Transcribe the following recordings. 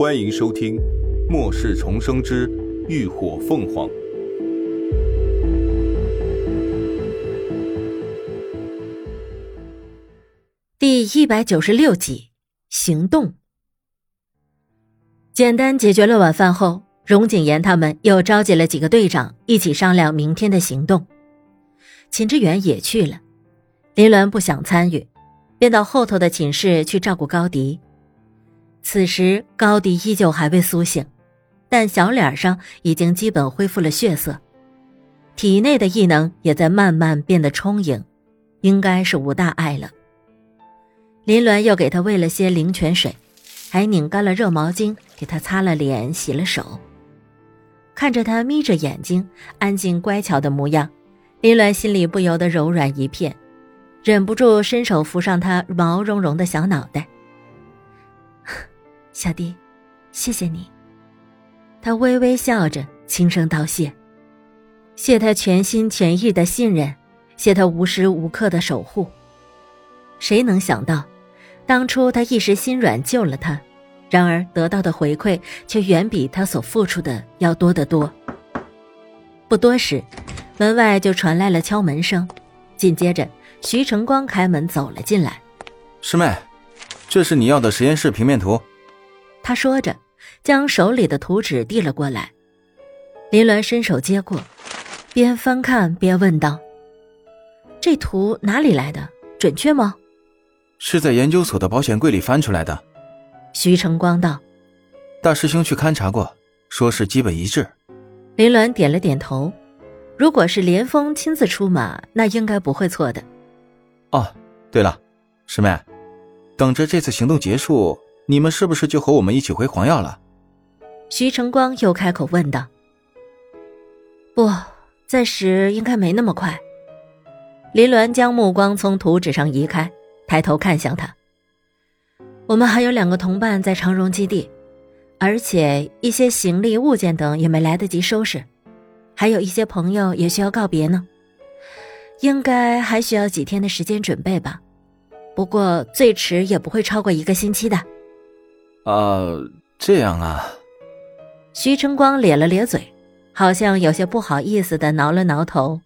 欢迎收听《末世重生之浴火凤凰》第一百九十六集。行动。简单解决了晚饭后，荣景言他们又召集了几个队长，一起商量明天的行动。秦志远也去了，林鸾不想参与，便到后头的寝室去照顾高迪。此时高迪依旧还未苏醒，但小脸上已经基本恢复了血色，体内的异能也在慢慢变得充盈，应该是无大碍了。林鸾又给他喂了些灵泉水，还拧干了热毛巾给他擦了脸、洗了手。看着他眯着眼睛、安静乖巧的模样，林鸾心里不由得柔软一片，忍不住伸手扶上他毛茸茸的小脑袋。小弟，谢谢你。他微微笑着，轻声道谢，谢他全心全意的信任，谢他无时无刻的守护。谁能想到，当初他一时心软救了他，然而得到的回馈却远比他所付出的要多得多。不多时，门外就传来了敲门声，紧接着徐成光开门走了进来。师妹，这是你要的实验室平面图。他说着，将手里的图纸递了过来。林鸾伸手接过，边翻看边问道：“这图哪里来的？准确吗？”是在研究所的保险柜里翻出来的，徐成光道：“大师兄去勘察过，说是基本一致。”林鸾点了点头。如果是连峰亲自出马，那应该不会错的。哦，对了，师妹，等着这次行动结束，你们是不是就和我们一起回黄药了？徐成光又开口问道：“不，暂时应该没那么快。”林鸾将目光从图纸上移开。抬头看向他，我们还有两个同伴在长荣基地，而且一些行李物件等也没来得及收拾，还有一些朋友也需要告别呢，应该还需要几天的时间准备吧，不过最迟也不会超过一个星期的。啊，这样啊。徐晨光咧了咧嘴，好像有些不好意思的挠了挠头。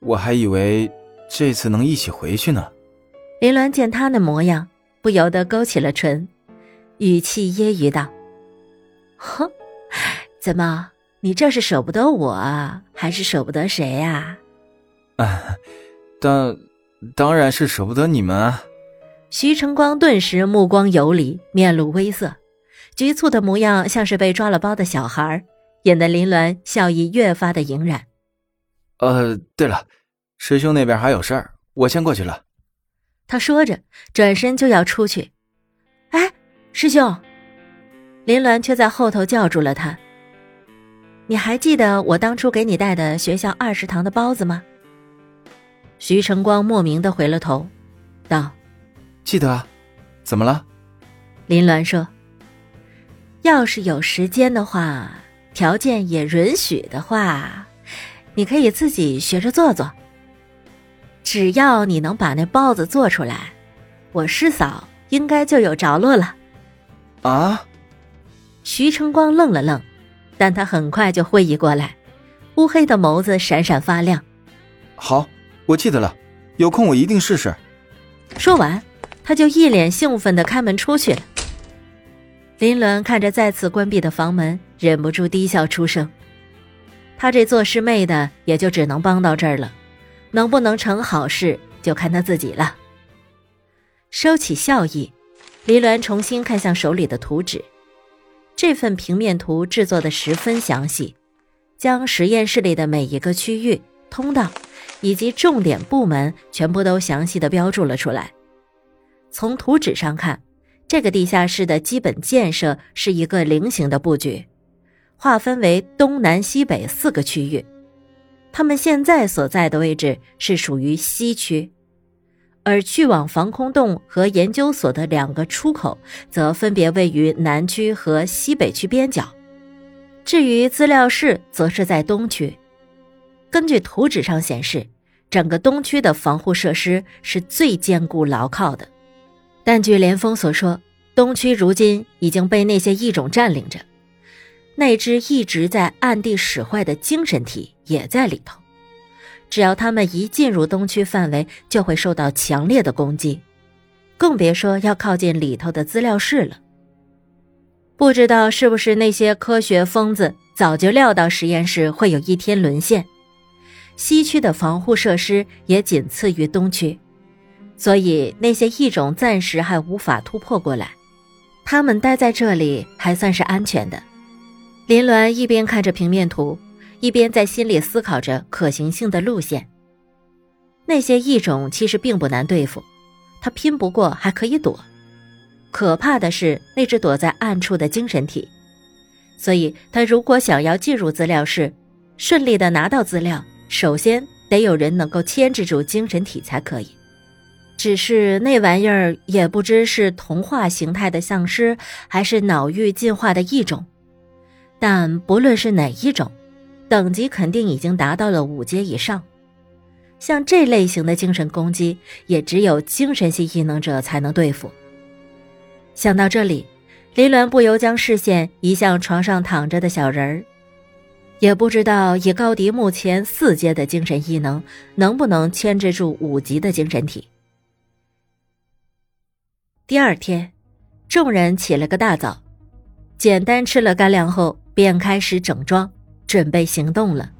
我还以为这次能一起回去呢。林鸾见他那模样，不由得勾起了唇，语气揶揄道：“哼，怎么，你这是舍不得我，还是舍不得谁呀？”“啊，当，当然是舍不得你们啊。”徐成光顿时目光游离，面露微色，局促的模样像是被抓了包的小孩，引得林鸾笑意越发的盈然。“呃，对了，师兄那边还有事儿，我先过去了。”他说着，转身就要出去。哎，师兄！林鸾却在后头叫住了他。你还记得我当初给你带的学校二食堂的包子吗？徐成光莫名的回了头，道：“记得啊，怎么了？”林鸾说：“要是有时间的话，条件也允许的话，你可以自己学着做做。”只要你能把那包子做出来，我师嫂应该就有着落了。啊！徐成光愣了愣，但他很快就会意过来，乌黑的眸子闪闪发亮。好，我记得了，有空我一定试试。说完，他就一脸兴奋的开门出去了。林伦看着再次关闭的房门，忍不住低笑出声。他这做师妹的，也就只能帮到这儿了。能不能成好事，就看他自己了。收起笑意，林鸾重新看向手里的图纸。这份平面图制作的十分详细，将实验室里的每一个区域、通道以及重点部门全部都详细的标注了出来。从图纸上看，这个地下室的基本建设是一个菱形的布局，划分为东南西北四个区域。他们现在所在的位置是属于西区，而去往防空洞和研究所的两个出口则分别位于南区和西北区边角。至于资料室，则是在东区。根据图纸上显示，整个东区的防护设施是最坚固牢靠的。但据连峰所说，东区如今已经被那些异种占领着，那只一直在暗地使坏的精神体也在里头。只要他们一进入东区范围，就会受到强烈的攻击，更别说要靠近里头的资料室了。不知道是不是那些科学疯子早就料到实验室会有一天沦陷，西区的防护设施也仅次于东区，所以那些异种暂时还无法突破过来。他们待在这里还算是安全的。林鸾一边看着平面图。一边在心里思考着可行性的路线。那些异种其实并不难对付，他拼不过还可以躲。可怕的是那只躲在暗处的精神体，所以他如果想要进入资料室，顺利的拿到资料，首先得有人能够牵制住精神体才可以。只是那玩意儿也不知是童话形态的丧尸，还是脑域进化的一种。但不论是哪一种。等级肯定已经达到了五阶以上，像这类型的精神攻击，也只有精神系异能者才能对付。想到这里，林鸾不由将视线移向床上躺着的小人儿，也不知道以高迪目前四阶的精神异能，能不能牵制住五级的精神体。第二天，众人起了个大早，简单吃了干粮后，便开始整装。准备行动了。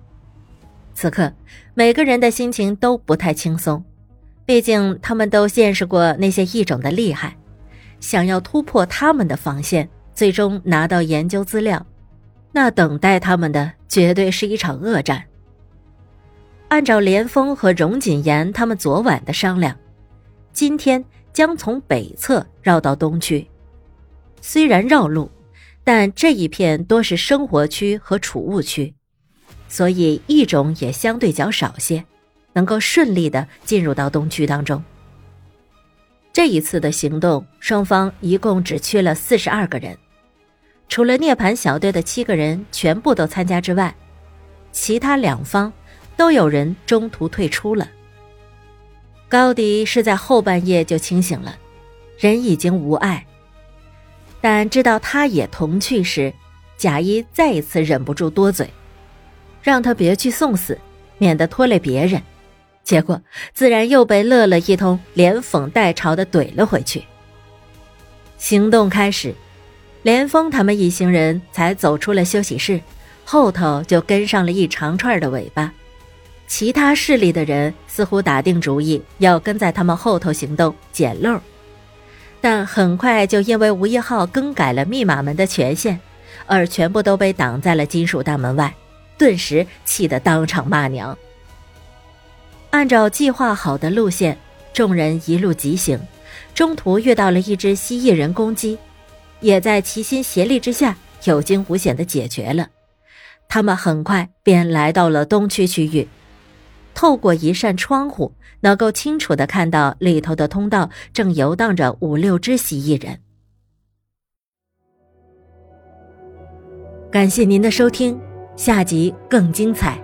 此刻，每个人的心情都不太轻松，毕竟他们都见识过那些异种的厉害，想要突破他们的防线，最终拿到研究资料，那等待他们的绝对是一场恶战。按照连峰和荣锦言他们昨晚的商量，今天将从北侧绕到东区，虽然绕路。但这一片多是生活区和储物区，所以异种也相对较少些，能够顺利的进入到东区当中。这一次的行动，双方一共只缺了四十二个人，除了涅槃小队的七个人全部都参加之外，其他两方都有人中途退出了。高迪是在后半夜就清醒了，人已经无碍。但知道他也同去时，贾一再一次忍不住多嘴，让他别去送死，免得拖累别人。结果自然又被乐乐一通，连讽带嘲的怼了回去。行动开始，连峰他们一行人才走出了休息室，后头就跟上了一长串的尾巴。其他势力的人似乎打定主意要跟在他们后头行动，捡漏。但很快就因为吴一浩更改了密码门的权限，而全部都被挡在了金属大门外，顿时气得当场骂娘。按照计划好的路线，众人一路疾行，中途遇到了一只蜥蜴人攻击，也在齐心协力之下有惊无险的解决了。他们很快便来到了东区区域。透过一扇窗户，能够清楚的看到里头的通道正游荡着五六只蜥蜴人。感谢您的收听，下集更精彩。